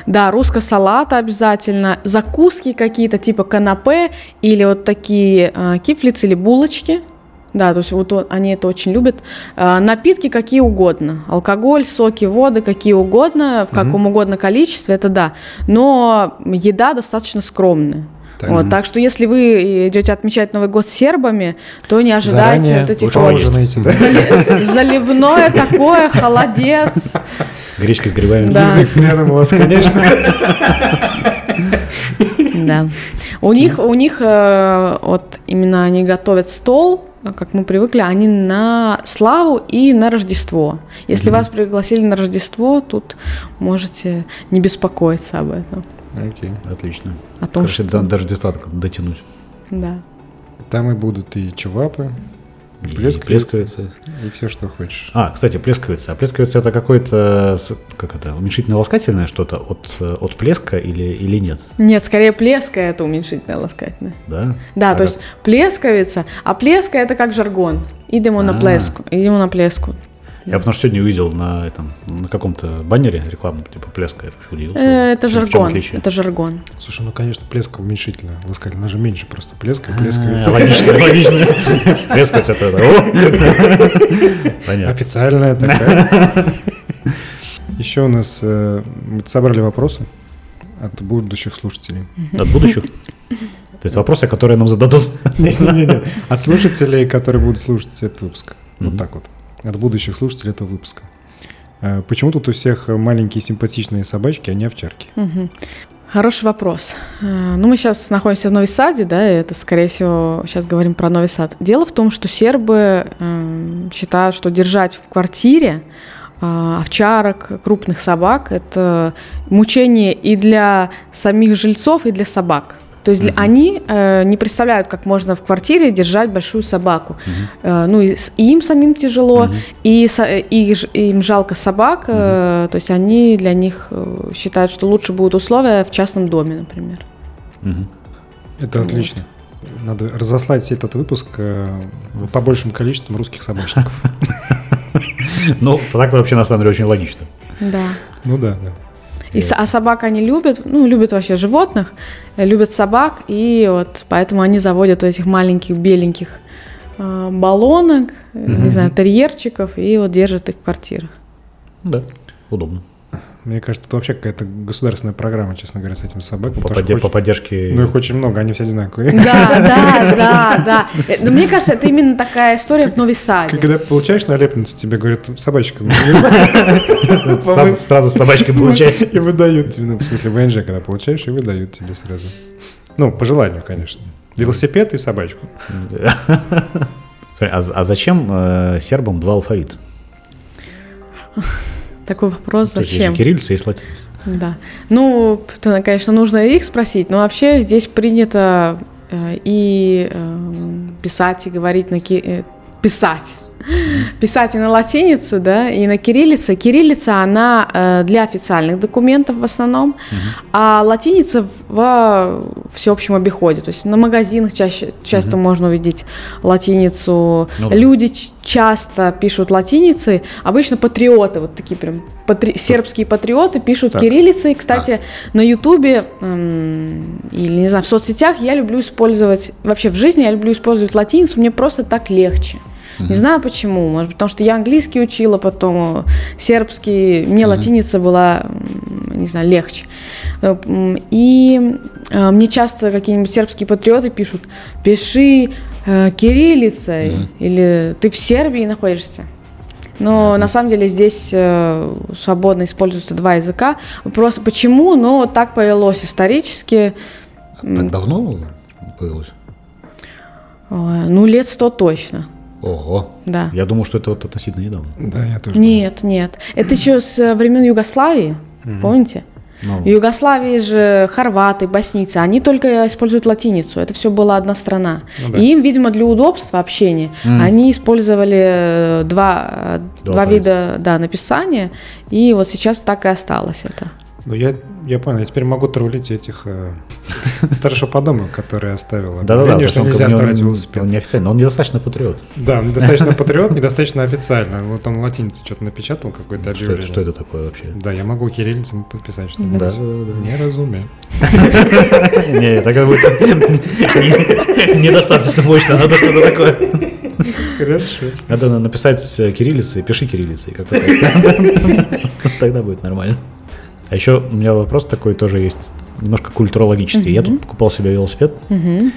Да, русская салата обязательно, закуски какие-то типа канапе или вот такие э, кифлицы или булочки. Да, то есть вот, они это очень любят. Э, напитки какие угодно. Алкоголь, соки, воды какие угодно, в каком mm-hmm. угодно количестве, это да. Но еда достаточно скромная. Так. Вот, так что если вы идете отмечать Новый год с сербами, то не ожидайте Заранее вот этих вот да? Зали, заливное такое, холодец. Гречка с грибами. Да. Язык рядом у вас, конечно. Да. У них, у них э, вот именно они готовят стол, как мы привыкли, они на славу и на Рождество. Если mm-hmm. вас пригласили на Рождество, тут можете не беспокоиться об этом. Окей. Отлично. О том, Короче, что... даже достаточно дотянуть. Да. Там и будут и чувапы, и плескавицы. И все, что хочешь. А, кстати, плескавица. А плескавица это какое-то, как это, уменьшительно-ласкательное что-то от, от плеска или, или нет? Нет, скорее плеска это уменьшительно-ласкательное. Да? Да, а то как... есть плескавица, а плеска это как жаргон. Идем на плеску, идем на плеску. Я потому что сегодня увидел на этом на каком-то баннере рекламном, типа плеска, я вообще удивился. Это жаргон. Это жаргон. Слушай, ну конечно, плеска уменьшительно. Ласкательно, она же меньше просто плеска, плеска. А, логично, логично. Плескать это. Понятно. Официальная такая. Еще у нас э, собрали вопросы от будущих слушателей. От будущих? То есть вопросы, которые нам зададут. Не-не-не. От слушателей, которые будут слушать этот выпуск. Вот так вот. От будущих слушателей этого выпуска. Э, почему тут у всех маленькие симпатичные собачки, а не овчарки? Хороший вопрос. Э, ну, мы сейчас находимся в Новой Саде, да, и это, скорее всего, сейчас говорим про Новый Сад. Дело в том, что сербы э, считают, что держать в квартире э, овчарок, крупных собак – это мучение и для самих жильцов, и для собак. То есть uh-huh. они э, не представляют, как можно в квартире держать большую собаку. Uh-huh. Э, ну, и, и им самим тяжело, uh-huh. и, и, и им жалко собак. Uh-huh. Э, то есть они для них э, считают, что лучше будут условия в частном доме, например. Uh-huh. Это вот. отлично. Надо разослать этот выпуск э, по большим количествам русских собачников. Ну, так вообще на самом деле очень логично. Да. Ну да, да. И, а собак они любят, ну, любят вообще животных, э, любят собак, и вот поэтому они заводят этих маленьких беленьких э, баллонок, угу. не знаю, терьерчиков, и вот держат их в квартирах. Да, удобно. Мне кажется, это вообще какая-то государственная программа, честно говоря, с этим собаками. По, поде- по поддержке... Ну, их очень много, они все одинаковые. Да, да, да, да. Э, но мне кажется, это именно такая история в Новой Саде. Когда получаешь налепницу, тебе говорят, собачка. Сразу с собачкой получаешь. И выдают тебе, ну, в смысле, ВНЖ, когда получаешь, и выдают тебе сразу. Ну, по желанию, конечно. Велосипед и собачку. А, а зачем э, сербам два алфавита? Такой вопрос, зачем? Есть кириллица, есть латиница. Да. Ну, конечно, нужно их спросить, но вообще здесь принято э, и э, писать, и говорить на ки... э, писать писать и на латинице, да, и на кириллице. Кириллица, она э, для официальных документов в основном, uh-huh. а латиница в всеобщем обиходе. То есть на магазинах чаще, часто uh-huh. можно увидеть латиницу. Ну, Люди часто пишут латиницей. Обычно патриоты, вот такие прям патри- сербские патриоты пишут так. кириллицей. Кстати, а. на ютубе эм, или, не знаю, в соцсетях я люблю использовать, вообще в жизни я люблю использовать латиницу, мне просто так легче. Не знаю почему. Может, потому что я английский учила, потом сербский. Мне латиница была, не знаю, легче. Э, и э, мне часто какие-нибудь сербские патриоты пишут, пиши э, кириллицей, или ты в Сербии находишься. Но на самом деле здесь э, свободно используются два языка. Просто почему? Ну, так повелось исторически. Так давно появилось? Ну, лет сто точно. Ого. Да. Я думал, что это вот относительно недавно. Да, я тоже. Нет, думал. нет. Это еще с э, времен Югославии, помните? Ну. В Югославии же хорваты, боснийцы, они только используют латиницу. Это все была одна страна. Ну, да. И им, видимо, для удобства общения mm. они использовали э, два, э, два, два вида да, написания. И вот сейчас так и осталось это. Ну, я, я понял, я теперь могу троллить этих э, старшего по дому, которые оставила. Да, да, да. что нельзя оставлять велосипед. Он неофициально, он недостаточно патриот. Да, недостаточно патриот, недостаточно официально. Вот он латинице что-то напечатал, какое-то объявление. Что это такое вообще? Да, я могу кириллицам подписать, что да, не разумею. Не, это как будто недостаточно мощно, надо что-то такое. Хорошо. Надо написать кириллицей, пиши кириллицей. Тогда будет нормально. А еще у меня вопрос такой тоже есть, немножко культурологический. Uh-huh. Я тут покупал себе велосипед, uh-huh.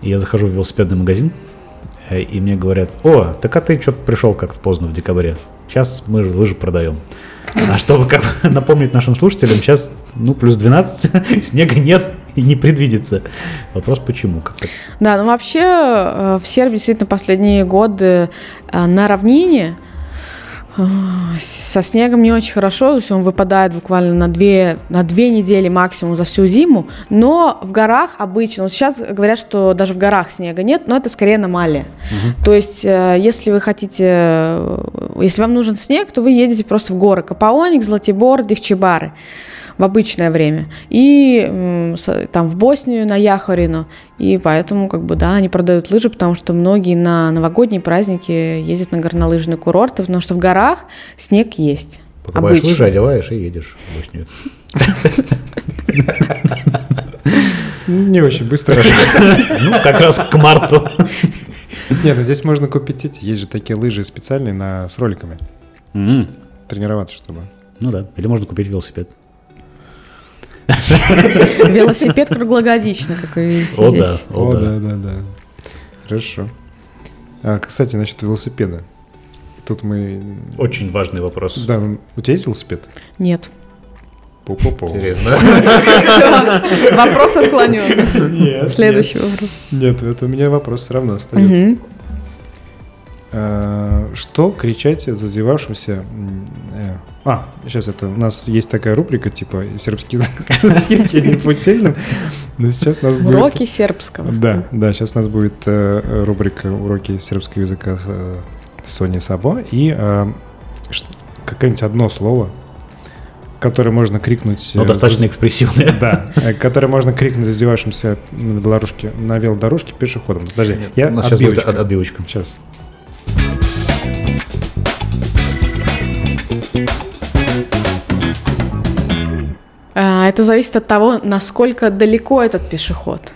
и я захожу в велосипедный магазин, э, и мне говорят, о, так а ты что пришел как-то поздно в декабре, сейчас мы же лыжи продаем. А чтобы как напомнить нашим слушателям, сейчас ну плюс 12, снега нет и не предвидится. Вопрос почему? Как -то... Да, ну вообще э, в Сербии действительно последние годы э, на равнине со снегом не очень хорошо, то есть он выпадает буквально на две, на две недели максимум за всю зиму, но в горах обычно, вот сейчас говорят, что даже в горах снега нет, но это скорее аномалия. Угу. То есть, э, если вы хотите, э, если вам нужен снег, то вы едете просто в горы Капаоник, Златибор, Девчебары. В обычное время. И там в Боснию на Яхарину. И поэтому, как бы, да, они продают лыжи, потому что многие на новогодние праздники ездят на горнолыжные курорты, потому что в горах снег есть. Покупаешь лыжи, одеваешь и едешь в Боснию. Не очень быстро. Ну, как раз к марту. Нет, ну здесь можно купить эти. Есть же такие лыжи специальные на, с роликами. Тренироваться, чтобы. Ну да. Или можно купить велосипед. Велосипед круглогодично, как вы видите О, здесь. да, О, да, да, да. Хорошо. А, кстати, насчет велосипеда. Тут мы... Очень важный вопрос. Да, у тебя есть велосипед? Нет. Пу-пу-пу. Интересно. Вопрос отклонен. Нет. Следующий вопрос. Нет, это у меня вопрос все равно остается. А, Что кричать зазевавшимся... э, А, сейчас это... У нас есть такая рубрика, типа сербский язык Путильным. Но сейчас у нас будет... Уроки сербского. Да, да, сейчас у нас будет э, рубрика «Уроки сербского языка» с э, Соней Сабо. И э, какое-нибудь одно слово, которое можно крикнуть... Но э, достаточно экспрессивный. Да, э, которое можно крикнуть зазевавшимся на велодорожке, на велодорожке пешеходом. Подожди, я У нас сейчас будет отбивочка. от- отбивочка. Сейчас. Это зависит от того, насколько далеко этот пешеход.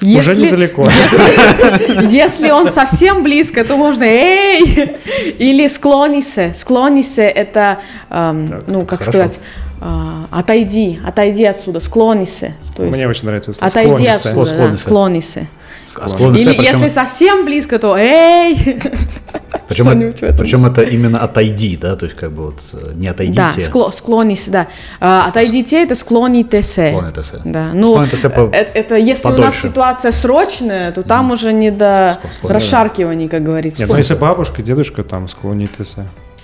Уже недалеко. Если, если он совсем близко, то можно «Эй!» или «Склонисе». «Склонисе» — это, эм, ну, как хорошо. сказать, а, «Отойди, отойди отсюда», «Склонисе». То есть Мне очень нравится слово. «Отойди «Склониться». отсюда», да, Склонисе. Склонность, Или причем- если совсем близко, то «Эй!» Причем, этом. причем это именно отойди, да, то есть как бы вот э, не отойдите. Да, скло, склонись, да. А, отойдите, это склонитесе. Склонитесе. Да, ну, Склонитесе по- э- это, если у нас подольше. ситуация срочная, то там уже не до Склон- расшаркиваний, как говорится. Нет, ну если бабушка, дедушка там склонитесь.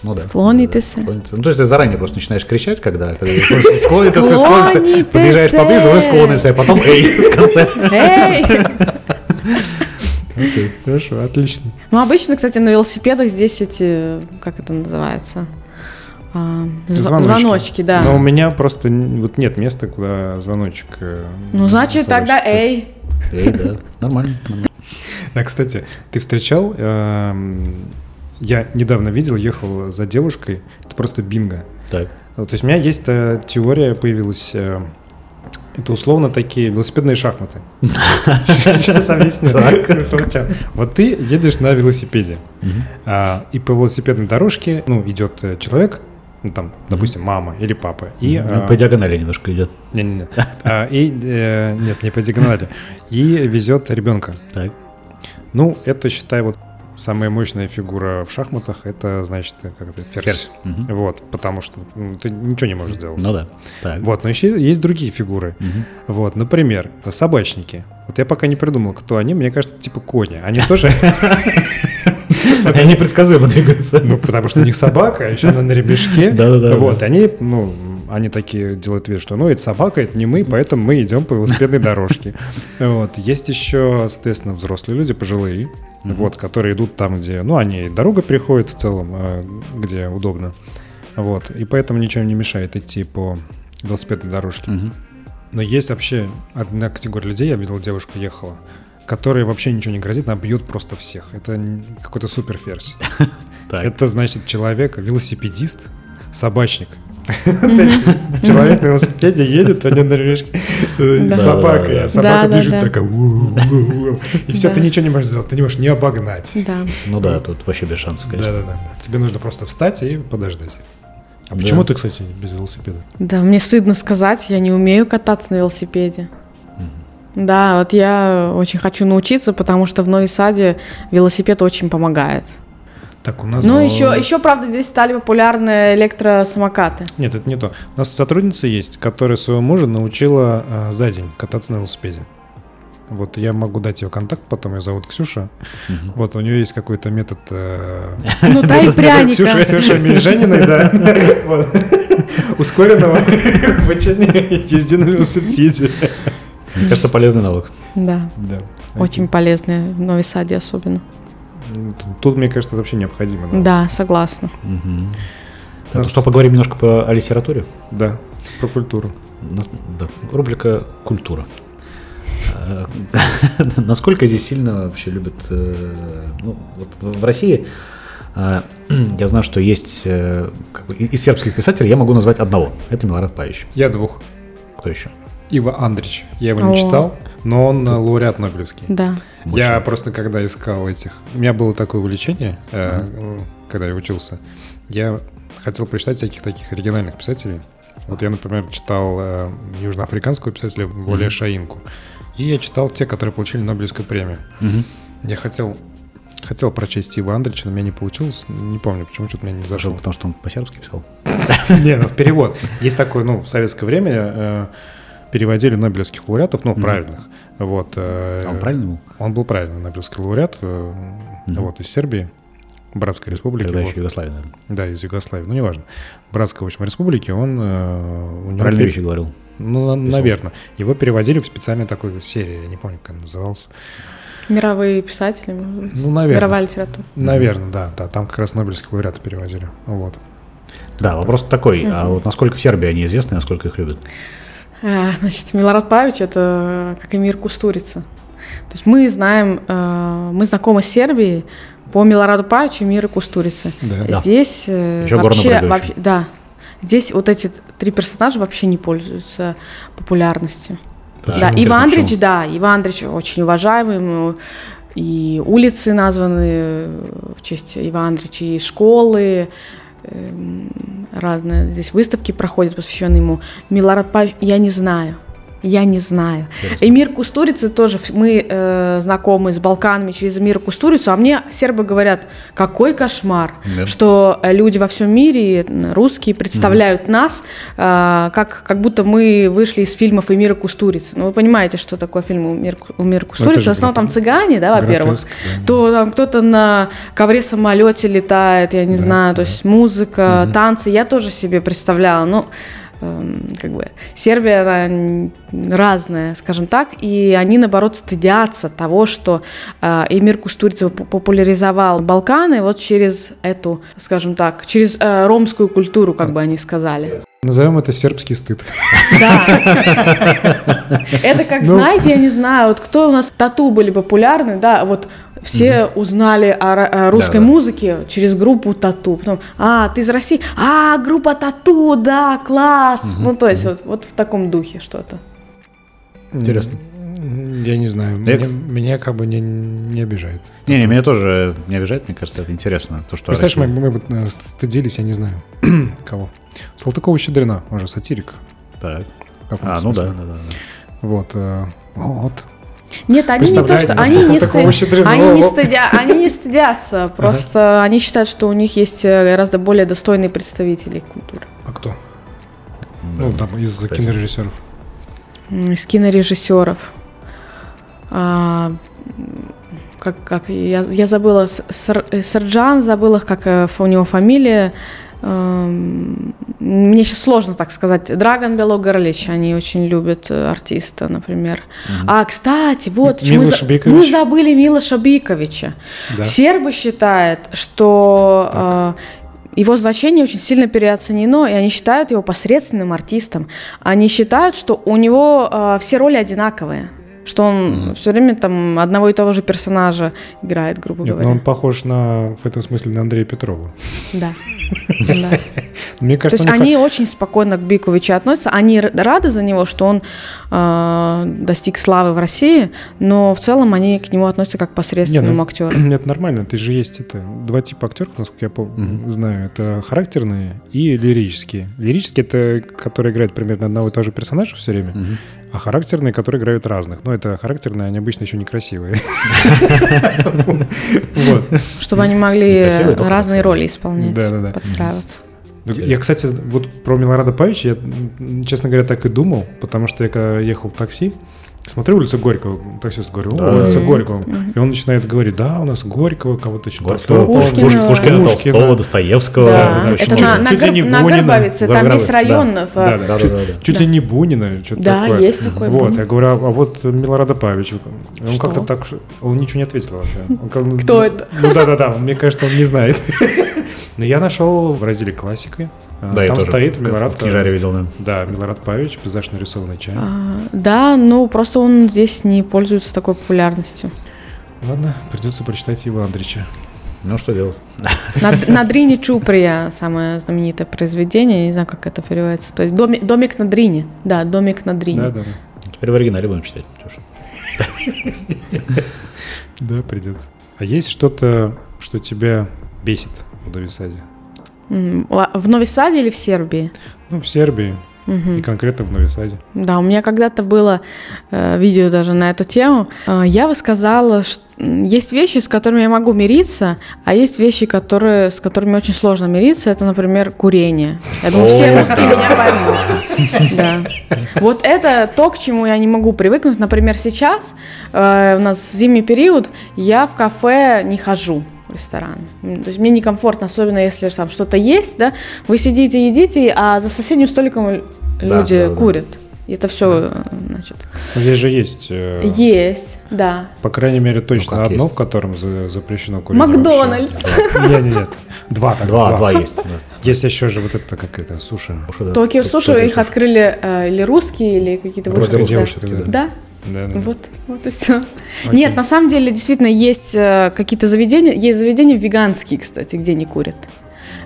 Ну да. Склонитесь. Ну, то есть ты заранее просто начинаешь кричать, когда, когда склонитесь, склонитесь, Склонитесь. подъезжаешь поближе, уже склонитесь, а потом эй в конце. Эй! Окей, хорошо, отлично. Ну, обычно, кстати, на велосипедах здесь эти, как это называется? А, зв- звоночки, да. Но у меня просто вот нет места, куда звоночек. э, Ну, значит, тогда эй. Эй, да, нормально. нормально. Да, кстати, ты встречал, эм, я недавно видел, ехал за девушкой, это просто бинго. Так. То есть у меня есть э, теория появилась, э, это условно такие велосипедные шахматы. Сейчас объясню. смысл. Вот ты едешь на велосипеде, а, и по велосипедной дорожке, ну, идет э, человек, ну, там, допустим, мама или папа, и... Ну, а, По диагонали немножко идет. Не-не-не. А, И, э, нет, не по диагонали. И везет ребенка. Так. Ну, это, считай, вот самая мощная фигура в шахматах, это, значит, как это, ферзь. Ферзь. Мгм. Вот, потому что ну, ты ничего не можешь сделать. Ну да. Так. Вот, но еще есть другие фигуры. Мгм. Вот, например, собачники. Вот я пока не придумал, кто они, мне кажется, типа кони. Они тоже, Они предсказуемо двигаются. ну, потому что у них собака, а еще она на ремешке. Да-да-да. Вот, они, ну, они такие делают вид, что, ну, это собака, это не мы, поэтому мы идем по велосипедной дорожке. Вот, есть еще, соответственно, взрослые люди, пожилые, вот, которые идут там, где, ну, они дорога переходят в целом, а, где удобно. Вот, и поэтому ничего не мешает идти по велосипедной дорожке. Мгм. Но есть вообще одна категория людей, я видел, девушка ехала, которой вообще ничего не грозит, она бьет просто всех. Это какой-то суперферзь. Это значит человек, велосипедист, собачник. Человек на велосипеде едет, а не на ремешке Да. с собакой, Да-да-да. а собака бежит такая. И все, ты ничего не можешь сделать, ты не можешь не обогнать. Да. Ну да, тут вообще без шансов, конечно. Да-да-да. Тебе нужно просто встать и подождать. А почему ты, кстати, без велосипеда? Да, мне стыдно сказать, я не умею кататься на велосипеде. Да, вот я очень хочу научиться, потому что в Нови Саде велосипед очень помогает. Так, у нас... Ну, еще, еще, правда, здесь стали популярны электросамокаты. Нет, это не то. У нас сотрудница есть, которая своего мужа научила э, за день кататься на велосипеде. Вот я могу дать ее контакт, потом ее зовут Ксюша. Мгм. Вот у нее есть какой-то метод... э, Ну, дай пряника. Ксюша Мельжаниной, да. Ускоренного обучения езде на велосипеде. Мне кажется, полезный навык. Да, Да. очень полезные в Нови Саде особенно. Тут- мне кажется, это вообще необходимо. Да, согласна. Мгм. У Так, нас- что, поговорим немножко по о литературе? Да. Про культуру. Да, рубрика «Культура». Э, насколько здесь сильно вообще любят... Э, ну, вот в России э, я знаю, что есть как бы, из сербских писателей я могу назвать одного. Это Милорад Павич. Я двух. Кто еще? Ива Андрич. Я его не О. читал, но он лауреат Нобелевский. Да. Я просто когда искал этих... У меня было такое увлечение, uh-huh. когда я учился. Я хотел прочитать всяких таких оригинальных писателей. Вот я, например, читал э, южноафриканского писателя Воле mm-hmm. Шаинку. И я читал те, которые получили Нобелевскую премию. Mm-hmm. Я хотел хотел прочесть Стива Андрича, но у меня не получилось. Не помню, почему что-то меня не зашло. Потому что он по-сербски писал? Не, ну в перевод. Есть такой, ну, в советское время э, переводили нобелевских лауреатов, ну, правильных. Вот. Э, а он правильный был? Он был правильный нобелевский лауреат, вот, из Сербии. Братской республики. Тогда вот. еще Югославия, наверное. Да, из Югославии. Ну, неважно. Братской, в общем, республики, он... Э, у него Правильные вещи говорил. Ну, Писал. наверное. Его переводили в специальной такой серии, я не помню, как она называлась. Мировые писатели, Ну, наверное. Мировая литература. Наверное, да, да. Там как раз Нобелевские лауреаты переводили. Вот. Да, вопрос такой. А вот насколько в Сербии они известны, насколько их любят? А, значит, Милорад Павич – это как Эмир Кустурица. То есть мы знаем, э, мы знакомы с Сербией, по Милораду Павичу и Миры Кустурицы. Да. Здесь э, Еще вообще, вообще, да, здесь вот эти три персонажа вообще не пользуются популярностью. Почему? Да, Иван Андреевич, да, Иван Андреевич очень уважаемый, и улицы названы в честь Ивана Андреевича, и школы, разные. Здесь выставки проходят, посвященные ему. Милорад Павич, я не знаю. Я не знаю. Интересно. Эмир Кустурица тоже, мы э, знакомы с Балканами через Эмира Кустурицу, а мне сербы говорят, какой кошмар, да. что э, люди во всем мире, русские, представляют угу. нас, э, как, как будто мы вышли из фильмов Эмира Кустурицы. Ну, вы понимаете, что такое фильм Эмир, Эмир Кустурица? В основном там цыгане, да, во-первых. Да. То там кто-то на ковре-самолете летает, я не да, знаю, да. то есть музыка, угу. танцы. Я тоже себе представляла, ну... Но Эм, как бы Сербия она разная, скажем так, и они наоборот стыдятся того, что э, Эмир Кустурицев популяризовал Балканы вот через эту, скажем так, через э, ромскую культуру, как бы они сказали. Назовем это сербский стыд. Да. Это как, ну. знаете, я не знаю, вот кто у нас тату были популярны, да, вот все угу. узнали о, о русской да, музыке через группу Тату. Потом, а, ты из России? А, группа Тату, да, класс. Угу. Ну, то есть, вот, вот в таком духе что-то. Интересно. Я не знаю, меня, меня как бы не, не обижает. Не, не, меня тоже не обижает, мне кажется, это интересно. То, что Представляешь, мы, мы бы э, стыдились, я не знаю, кого. Салтыкова-Щедрина, он же сатирик. Так. А, ну да, да, да, да. Вот, э, вот, нет, они не то, что они не, сты... они, не стыдя... они не стыдятся, просто ага. они считают, что у них есть э, гораздо более достойные представители культуры. А кто? Ну, там, из Кстати. кинорежиссеров. Из кинорежиссеров. А, как, как я, я забыла, Сар, Сарджан, забыла, как э, у него фамилия. Эм, мне сейчас сложно так сказать. Драгон Белок Горлич, они очень любят э, артиста, например. Угу. А, кстати, вот мы, мы забыли Милоша Биковича. Да. Сербы считают, что э, его значение очень сильно переоценено, и они считают его посредственным артистом. Они считают, что у него э, все роли одинаковые что он mm-hmm. все время там одного и того же персонажа играет, грубо Нет, говоря. Но он похож на, в этом смысле на Андрея Петрова. Да. Мне кажется, То есть они очень спокойно к Биковичу относятся, они рады за него, что он а, достиг славы в России, но в целом они к нему относятся как к посредственному ну, актеру. Нет, нормально, ты же есть это два типа актеров, насколько я знаю, это характерные и лирические. Лирические это, которые играют примерно одного и того же персонажа все время, а характерные, которые играют разных. Но это характерные, они обычно еще некрасивые. Чтобы они могли разные роли исполнять, подстраиваться. Я, кстати, вот про Милорада Павича, я, честно говоря, так и думал, потому что я ехал в такси, Смотрю улицу Горького, таксист говорит, да. улица Горького. И он начинает говорить, да, у нас Горького, кого-то еще Толстого, Пушкина, Пушкина, Толстого, Достоевского. Да. Да. Это на, чуть, на, ли не на Бунина. Горбовице, там есть район. Да. В... Да, да, да, чуть, да, да, чуть да. ли не Бунина, что-то да, такое. Да, есть такое. Вот, я говорю, а, а вот Милорада Павич, он как-то так, он ничего не ответил вообще. Он, Кто это? Ну да-да-да, мне кажется, он не знает. Но я нашел в разделе классика А, Да, я Там стоит в- Милорад. в книжаре видел, да. Да, Милорад Павич, пейзаж нарисованный чай. А, да, ну просто он здесь не пользуется такой популярностью. Ладно, придется прочитать Ива Андрича. Ну, что делать? На Дрине Чуприя самое знаменитое произведение, я не знаю, как это переводится. То есть домик, домик на Дрине. Да, домик на Дрине. Да, да, да. Теперь в оригинале будем читать. Да, придется. А есть что-то, что тебя бесит в Нови Саде? М, ва- В Нови Саде или в Сербии? Ну, в Сербии Мгм. и конкретно в Нови Саде. Да, у меня когда-то было э, видео даже на эту тему. Э, я высказала, что есть вещи, с которыми я могу мириться, а есть вещи, которые, с которыми очень сложно мириться. Это, например, курение. Я думаю, все русские меня поймут. Да. Вот это то, к чему я не могу привыкнуть. Например, сейчас э, у нас зимний период, я в кафе не хожу ресторан. То есть мне некомфортно, особенно если там что-то есть, да, вы сидите, едите, а за соседним столиком Да, люди да, да. курят. И это все, значит, Ну, Здесь же есть, э, есть, да. по крайней мере, точно как одно, есть? в котором за- запрещено курить. Макдональдс. Нет, нет, нет. Два так. Два, два есть. да. Есть еще же вот это, как это, суши. Да. Токио суши их открыли э, или русские, или какие-то вышки. да. да. Да, вот, вот и все. Нет, на самом деле действительно есть э, какие-то заведения, есть заведения веганские, кстати, где не курят.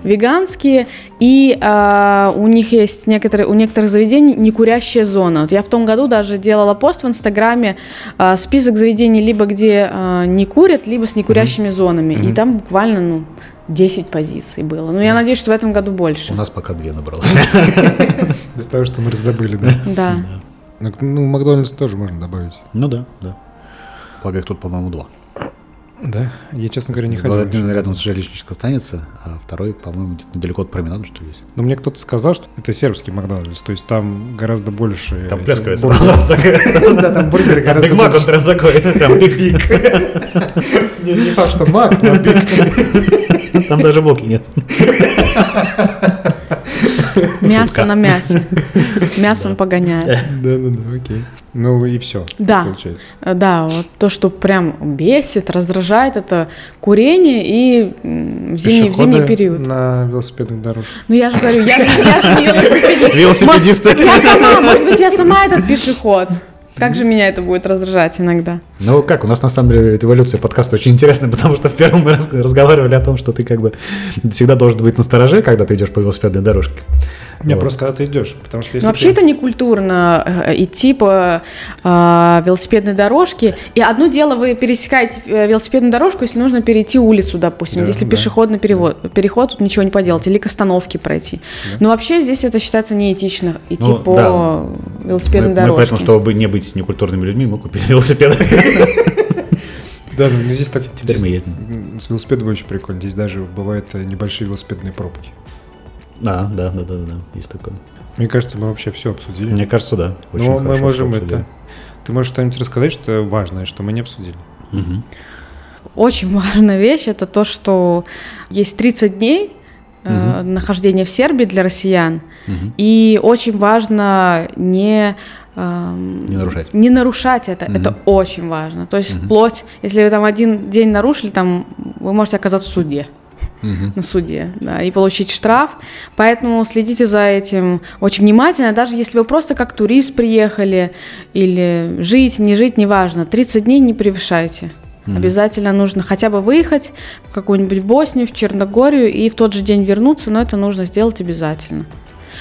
Веганские, и э, у них есть некоторые, у некоторых заведений некурящая зона. Вот я в том году даже делала пост в Инстаграме, э, список заведений, либо где э, не курят, либо с некурящими зонами. И там буквально, ну, 10 позиций было. Ну, я надеюсь, что в этом году больше. У нас пока две набралось. Из того, что мы раздобыли, да. Да. Ну, Ну, Макдональдс тоже можно добавить. Ну да, да. Благо их тут, по-моему, два. Да? Я, честно говоря, не ходил. Один рядом с железнической станется, а второй, по-моему, где-то недалеко от променада, что есть. Но мне кто-то сказал, что это сербский Макдональдс, то есть там гораздо больше... Там бургеров. Да, там бургеры гораздо Биг Мак, он больше. прям такой, там биг Не не факт, что Мак, но биг. Там даже булки нет. Мясо на мясе. Мясом погоняет. Да, да, да, окей. Ну и все, Да. получается. Э, Да, вот то, что прям бесит, раздражает, это курение и в зимний, в зимний период. на велосипедных дорожках. Ну я же говорю, я, я же не велосипедист. Велосипедисты. Мо- Я сама, может быть, я сама этот пешеход. Как же меня это будет раздражать иногда? Ну как, у нас на самом деле эволюция подкаста очень интересная, потому что в первом мы раз- разговаривали о том, что ты как бы всегда должен быть настороже, когда ты идешь по велосипедной дорожке. Не, Вот. просто когда ты идешь, потому что если Ну, вообще ты- это не культурно э, идти по э, велосипедной дорожке. И одно дело, вы пересекаете э, велосипедную дорожку, если нужно перейти улицу, допустим, Да, если да. пешеходный перевод, переход, тут ничего не поделать, или к остановке пройти. Но вообще здесь это считается неэтично, идти Ну, по да. велосипедной мы, мы дорожке. поэтому, чтобы не быть некультурными людьми, мы купили велосипед. Да, ну здесь так... Теперь мы ездим. С велосипедом очень прикольно. Здесь даже бывают э, небольшие велосипедные пробки. Да, да, да, да, да, есть такое. Мне кажется, мы вообще все обсудили. Мне кажется, да. очень Но мы можем это... Ты можешь что-нибудь рассказать, что важное, что мы не обсудили? Мгм. Очень важная вещь это то, что есть 30 дней э, нахождения в Сербии для россиян, Мгм. и очень важно не эм, Не нарушать. Не нарушать это, Мгм. это очень важно. То есть вплоть, если вы там один день нарушили, там вы можете оказаться в суде Мгм. на суде да, и получить штраф. Поэтому следите за этим очень внимательно, даже если вы просто как турист приехали или жить, не жить, неважно. 30 дней не превышайте. Обязательно нужно хотя бы выехать в какую-нибудь Боснию, в Черногорию и в тот же день вернуться, но это нужно сделать обязательно.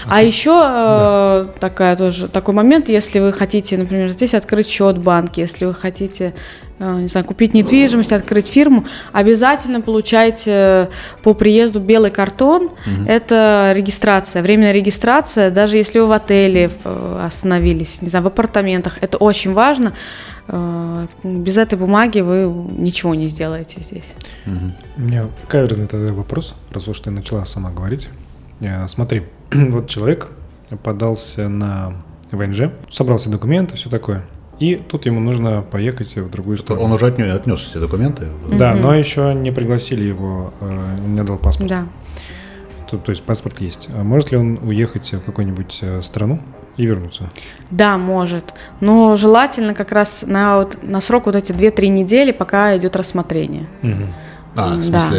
А еще э, такая тоже, такой момент, если вы хотите, например, здесь открыть счет в банке, если вы хотите, э, не знаю, купить недвижимость, открыть фирму, обязательно получайте по приезду белый картон. Это регистрация, временная регистрация, даже если вы в отеле э, остановились, не знаю, в апартаментах, это очень важно. Без этой бумаги вы ничего не сделаете здесь. Мгм. У меня каверзный тогда вопрос, раз уж ты начала сама говорить. Смотри, вот человек подался на ВНЖ, собрал все документы, все такое. И тут ему нужно поехать в другую Он сторону. уже отнес, отнес все документы. Да, но еще не пригласили его, э, он мне дал паспорт. Да. То, то есть паспорт есть. А может ли он уехать в какую-нибудь э, страну и вернуться? Да, может. Но желательно как раз на, вот, на срок вот эти 2-3 недели, пока идет рассмотрение. Мгм. А, в Да.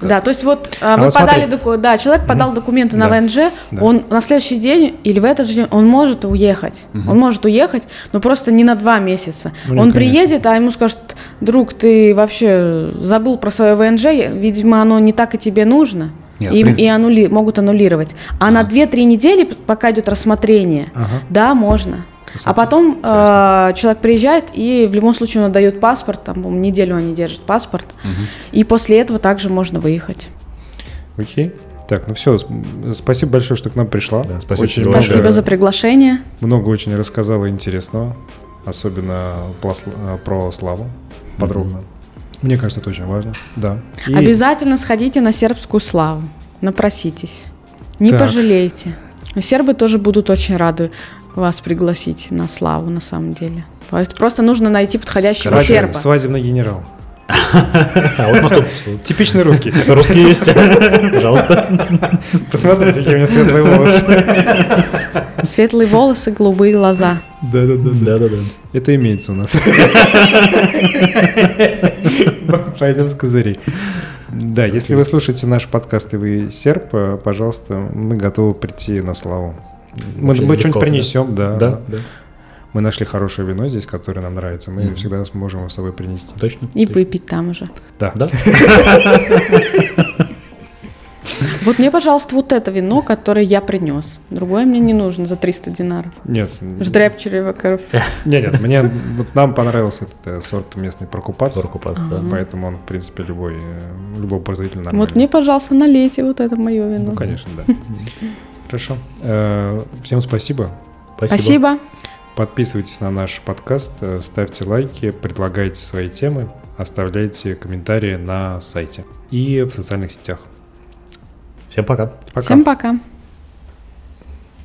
Смысле, Да, то есть вот а, вы вот подали доку- да, человек подал документы на Да. ВНЖ, Да. он на следующий день или в этот же день он может уехать. Он может уехать, но просто не на два месяца. Ну, он конечно. приедет, а ему скажут, друг, ты вообще забыл про свое ВНЖ, видимо, оно не так и тебе нужно. Нет, и, и аннули- могут аннулировать. А на 2-3 недели, пока идет рассмотрение, Ага. да, можно. Красота. А потом э, человек приезжает, и в любом случае он отдает паспорт, там, по-моему, неделю они держат паспорт, и после этого также можно выехать. Окей. Так, ну все, спасибо большое, что к нам пришла. Да, спасибо Очень Спасибо за приглашение. Много очень рассказала интересного, особенно про, про Славу подробно. Мне кажется, это очень важно. Да. И- Обязательно сходите на сербскую славу, напроситесь. Не Так. пожалеете. Сербы тоже будут очень рады вас пригласить на славу, на самом деле. Просто нужно найти подходящего Свадеб- серба. Свадебный генерал. А Типичный русский. русские есть. Пожалуйста. Посмотрите, какие у меня светлые волосы. Светлые волосы, голубые глаза. Да-да-да. Да-да-да. Это имеется у нас. Пойдем с козырей. Да, если вы слушаете наш подкаст и вы серб, э, пожалуйста, мы готовы прийти на славу. Мы, мы что-нибудь да. принесем, да. Да, да. Мы нашли хорошее вино здесь, которое нам нравится. Мы Мгм. всегда сможем его с собой принести. Точно. И точно. выпить там уже. Да. Да? Вот мне, пожалуйста, вот это вино, которое я принес. Другое мне не нужно за 300 динаров. Нет. Ждрепчерева кровь. Нет, нет, мне вот нам понравился этот э, сорт местный прокупац. Сорокупас, да. Поэтому он, в принципе, любой, э, любой производитель нормальный. Вот мне, пожалуйста, налейте вот это мое вино. Ну, конечно, да. Хорошо. Э, Всем спасибо. Спасибо. Подписывайтесь на наш подкаст, э, ставьте лайки, предлагайте свои темы, оставляйте комментарии на сайте и в социальных сетях. Всем пока. Пока. Всем пока.